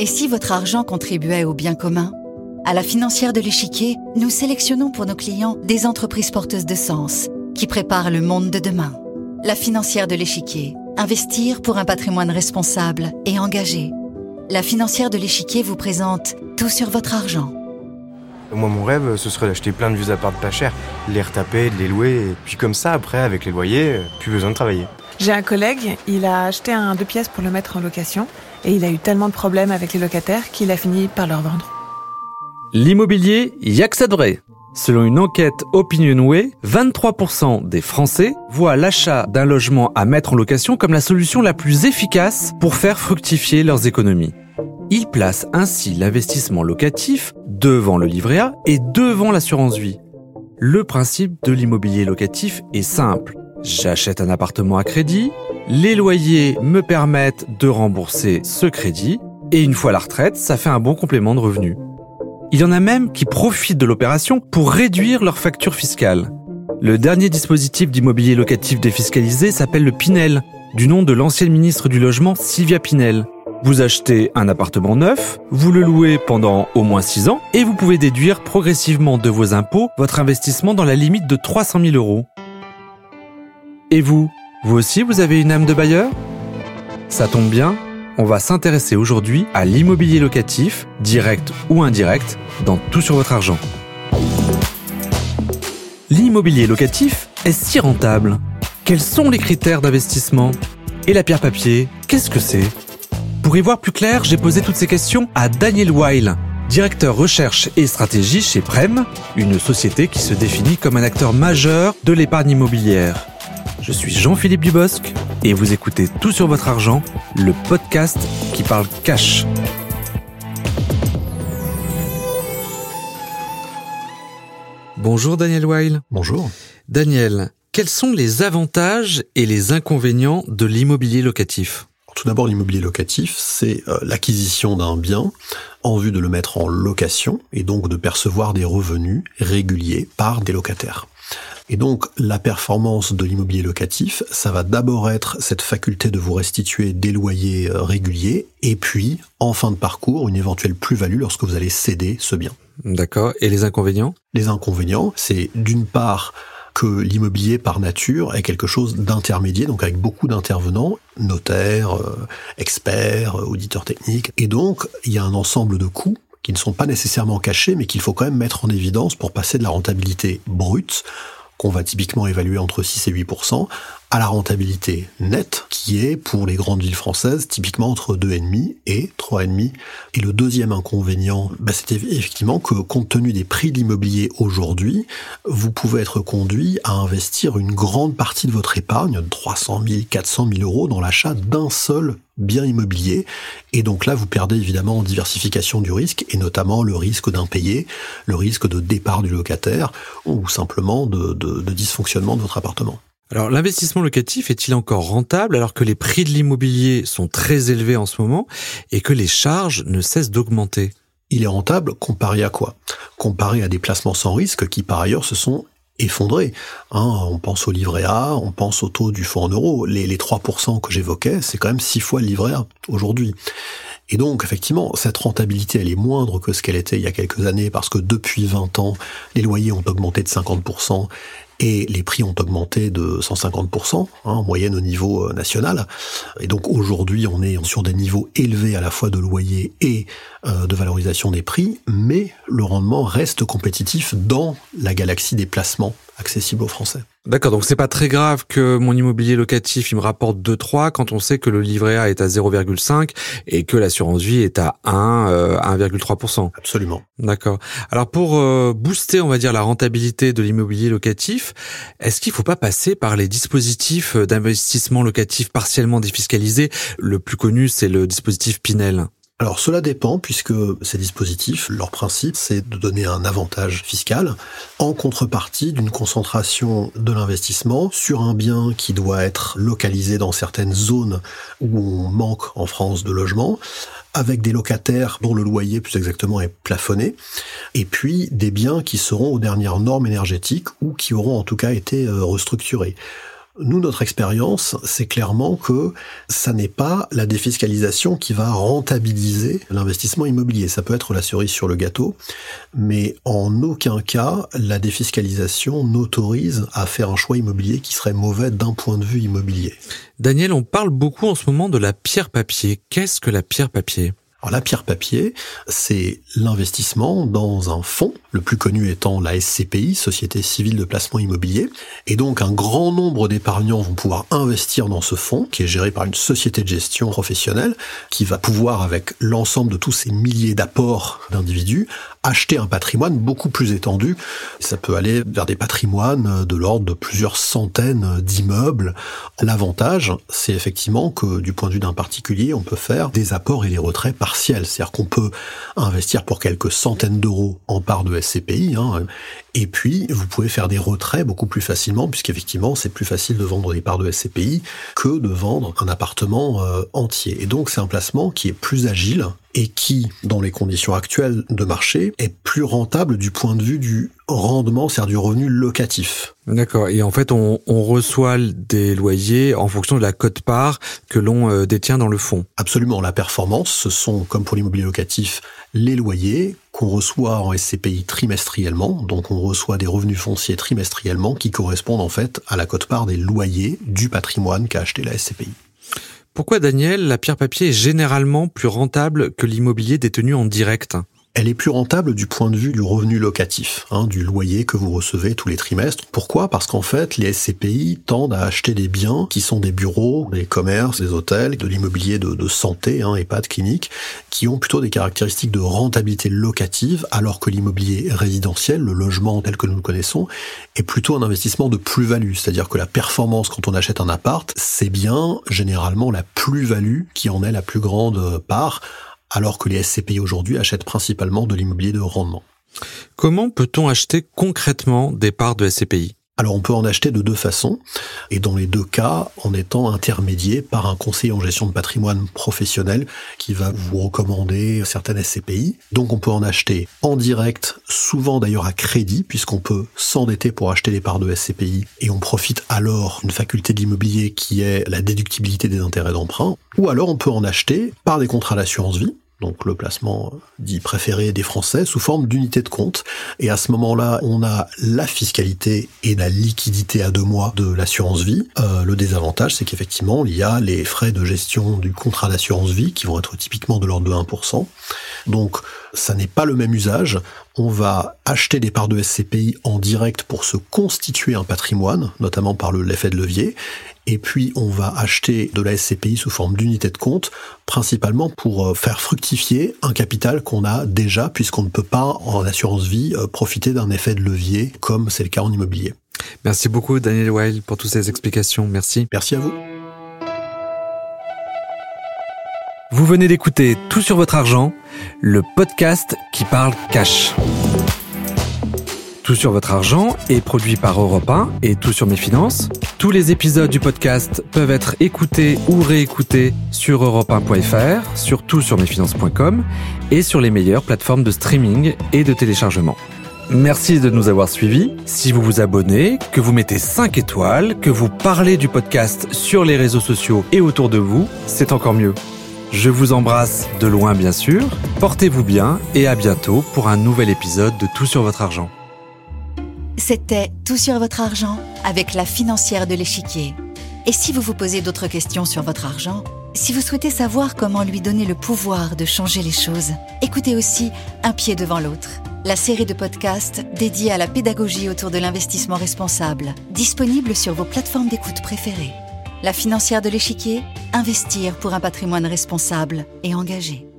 Et si votre argent contribuait au bien commun? À la financière de l'échiquier, nous sélectionnons pour nos clients des entreprises porteuses de sens qui préparent le monde de demain. La financière de l'échiquier, investir pour un patrimoine responsable et engagé. La financière de l'échiquier vous présente tout sur votre argent. Moi, mon rêve, ce serait d'acheter plein de vieux apparts pas cher, de les retaper, de les louer, et puis comme ça, après, avec les loyers, euh, plus besoin de travailler. J'ai un collègue, il a acheté un deux pièces pour le mettre en location, et il a eu tellement de problèmes avec les locataires qu'il a fini par leur vendre. L'immobilier, y a. Selon une enquête Opinionway, 23% des Français voient l'achat d'un logement à mettre en location comme la solution la plus efficace pour faire fructifier leurs économies. Ils placent ainsi l'investissement locatif devant le livret A et devant l'assurance vie. Le principe de l'immobilier locatif est simple. J'achète un appartement à crédit, les loyers me permettent de rembourser ce crédit, et une fois la retraite, ça fait un bon complément de revenus. Il y en a même qui profitent de l'opération pour réduire leur facture fiscale. Le dernier dispositif d'immobilier locatif défiscalisé s'appelle le Pinel, du nom de l'ancienne ministre du Logement Sylvia Pinel. Vous achetez un appartement neuf, vous le louez pendant au moins 6 ans et vous pouvez déduire progressivement de vos impôts votre investissement dans la limite de 300 000 euros. Et vous, vous aussi vous avez une âme de bailleur? Ça tombe bien, on va s'intéresser aujourd'hui à l'immobilier locatif, direct ou indirect, dans Tout sur votre argent. L'immobilier locatif est si rentable Quels sont les critères d'investissement? Et la pierre papier, qu'est-ce que c'est? Pour y voir plus clair, j'ai posé toutes ces questions à Daniel Weil, directeur recherche et stratégie chez Prem, une société qui se définit comme un acteur majeur de l'épargne immobilière. Je suis Jean-Philippe Dubosc et vous écoutez Tout sur votre argent, le podcast qui parle cash. Bonjour Daniel Weil. Bonjour. Daniel, quels sont les avantages et les inconvénients de l'immobilier locatif? Tout d'abord, l'immobilier locatif, c'est euh, l'acquisition d'un bien en vue de le mettre en location et donc de percevoir des revenus réguliers par des locataires. Et donc la performance de l'immobilier locatif, ça va d'abord être cette faculté de vous restituer des loyers euh, réguliers et puis en fin de parcours une éventuelle plus-value lorsque vous allez céder ce bien. D'accord. Et les inconvénients? Les inconvénients, c'est d'une part que l'immobilier par nature est quelque chose d'intermédiaire, donc avec beaucoup d'intervenants, notaires, euh, experts, euh, auditeurs techniques, et donc il y a un ensemble de coûts qui ne sont pas nécessairement cachés, mais qu'il faut quand même mettre en évidence pour passer de la rentabilité brute qu'on va typiquement évaluer entre 6 et 8 à la rentabilité nette, qui est pour les grandes villes françaises typiquement entre 2,5 et 3,5. Et le deuxième inconvénient, bah, c'était effectivement que compte tenu des prix de l'immobilier aujourd'hui, vous pouvez être conduit à investir une grande partie de votre épargne, 300 000, 400 000 euros, dans l'achat d'un seul bien immobilier. Et donc là, vous perdez évidemment en diversification du risque, et notamment le risque d'impayé, le risque de départ du locataire, ou simplement de, de dysfonctionnement de votre appartement. Alors l'investissement locatif est-il encore rentable alors que les prix de l'immobilier sont très élevés en ce moment et que les charges ne cessent d'augmenter? Il est rentable comparé à quoi? Comparé à des placements sans risque qui par ailleurs se sont effondrés. Hein, on pense au livret A, on pense au taux du fonds en euros. Les, les 3% que j'évoquais, c'est quand même 6 fois le livret A aujourd'hui. Et donc, effectivement, cette rentabilité, elle est moindre que ce qu'elle était il y a quelques années parce que depuis 20 ans, les loyers ont augmenté de 50%, et les prix ont augmenté de 150% hein, en moyenne au niveau euh, national. Et donc aujourd'hui, on est sur des niveaux élevés à la fois de loyer et euh, de valorisation des prix, mais le rendement reste compétitif dans la galaxie des placements accessibles aux Français. D'accord, donc c'est pas très grave que mon immobilier locatif il me rapporte 2-3 quand on sait que le livret A est à 0,5 et que l'assurance vie est à 1, 1,3%. Euh, Absolument. D'accord. Alors pour euh, booster, on va dire, la rentabilité de l'immobilier locatif, est-ce qu'il faut pas passer par les dispositifs d'investissement locatif partiellement défiscalisés? Le plus connu, c'est le dispositif Pinel. Alors cela dépend puisque ces dispositifs, leur principe c'est de donner un avantage fiscal en contrepartie d'une concentration de l'investissement sur un bien qui doit être localisé dans certaines zones où on manque en France de logements avec des locataires dont le loyer plus exactement est plafonné, et puis des biens qui seront aux dernières normes énergétiques ou qui auront en tout cas été euh, restructurés. Nous, notre expérience, c'est clairement que ça n'est pas la défiscalisation qui va rentabiliser l'investissement immobilier. Ça peut être la cerise sur le gâteau, mais en aucun cas, la défiscalisation n'autorise à faire un choix immobilier qui serait mauvais d'un point de vue immobilier. Daniel, on parle beaucoup en ce moment de la pierre papier. Qu'est-ce que la pierre papier? Alors la pierre papier, c'est l'investissement dans un fonds, le plus connu étant la SCPI, Société civile de placement immobilier. Et donc un grand nombre d'épargnants vont pouvoir investir dans ce fonds, qui est géré par une société de gestion professionnelle, qui va pouvoir, avec l'ensemble de tous ces milliers d'apports d'individus, acheter un patrimoine beaucoup plus étendu. Ça peut aller vers des patrimoines de l'ordre de plusieurs centaines d'immeubles. L'avantage, c'est effectivement que du point de vue d'un particulier, on peut faire des apports et des retraits par c'est-à-dire qu'on peut investir pour quelques centaines d'euros en part de SCPI, hein, et puis vous pouvez faire des retraits beaucoup plus facilement, puisqu'effectivement c'est plus facile de vendre des parts de SCPI que de vendre un appartement euh, entier. Et donc c'est un placement qui est plus agile et qui, dans les conditions actuelles de marché, est plus rentable du point de vue du rendement, c'est-à-dire du revenu locatif. D'accord. Et en fait, on, reçoit des loyers en fonction de la cote-part que l'on euh, détient dans le fonds. Absolument. La performance, ce sont, comme pour l'immobilier locatif, les loyers qu'on reçoit en SCPI trimestriellement. Donc, on reçoit des revenus fonciers trimestriellement qui correspondent en fait à la cote-part des loyers du patrimoine qu'a acheté la SCPI. Pourquoi, Daniel, la pierre papier est généralement plus rentable que l'immobilier détenu en direct? Elle est plus rentable du point de vue du revenu locatif, hein, du loyer que vous recevez tous les trimestres. Pourquoi? Parce qu'en fait, les SCPI tendent à acheter des biens qui sont des bureaux, des commerces, des hôtels, de l'immobilier de, santé, hein, EHPAD, cliniques, qui ont plutôt des caractéristiques de rentabilité locative, alors que l'immobilier résidentiel, le logement tel que nous le connaissons, est plutôt un investissement de plus-value. C'est-à-dire que la performance quand on achète un appart, c'est bien généralement la plus-value qui en est la plus grande part alors que les SCPI aujourd'hui achètent principalement de l'immobilier de rendement. Comment peut-on acheter concrètement des parts de SCPI alors on peut en acheter de deux façons, et dans les deux cas en étant intermédié par un conseiller en gestion de patrimoine professionnel qui va vous recommander certaines SCPI. Donc on peut en acheter en direct, souvent d'ailleurs à crédit, puisqu'on peut s'endetter pour acheter les parts de SCPI, et on profite alors d'une faculté de l'immobilier qui est la déductibilité des intérêts d'emprunt. Ou alors on peut en acheter par des contrats d'assurance vie, donc le placement dit préféré des Français, sous forme d'unité de compte. Et à ce moment-là, on a la fiscalité et la liquidité à deux mois de l'assurance vie. Euh, le désavantage, c'est qu'effectivement, il y a les frais de gestion du contrat d'assurance vie qui vont être typiquement de l'ordre de 1%. Donc, ça n'est pas le même usage. On va acheter des parts de SCPI en direct pour se constituer un patrimoine, notamment par l'effet de levier et puis on va acheter de la SCPI sous forme d'unité de compte, principalement pour euh, faire fructifier un capital qu'on a déjà, puisqu'on ne peut pas en assurance vie euh, profiter d'un effet de levier comme c'est le cas en immobilier. Merci beaucoup Daniel Weil pour toutes ces explications. Merci. Merci à vous. Vous venez d'écouter Tout sur votre argent, le podcast qui parle cash. Tout sur votre argent est produit par Europe 1 et Tout sur mes finances. Tous les épisodes du podcast peuvent être écoutés ou réécoutés sur europe1.fr, sur tout sur mesfinances.com et sur les meilleures plateformes de streaming et de téléchargement. Merci de nous avoir suivis. Si vous vous abonnez, que vous mettez 5 étoiles, que vous parlez du podcast sur les réseaux sociaux et autour de vous, c'est encore mieux. Je vous embrasse de loin bien sûr. Portez-vous bien et à bientôt pour un nouvel épisode de Tout sur votre argent. C'était Tout sur votre argent avec la financière de l'échiquier. Et si vous vous posez d'autres questions sur votre argent, si vous souhaitez savoir comment lui donner le pouvoir de changer les choses, écoutez aussi Un pied devant l'autre, la série de podcasts dédiée à la pédagogie autour de l'investissement responsable, disponible sur vos plateformes d'écoute préférées. La financière de l'échiquier, investir pour un patrimoine responsable et engagé.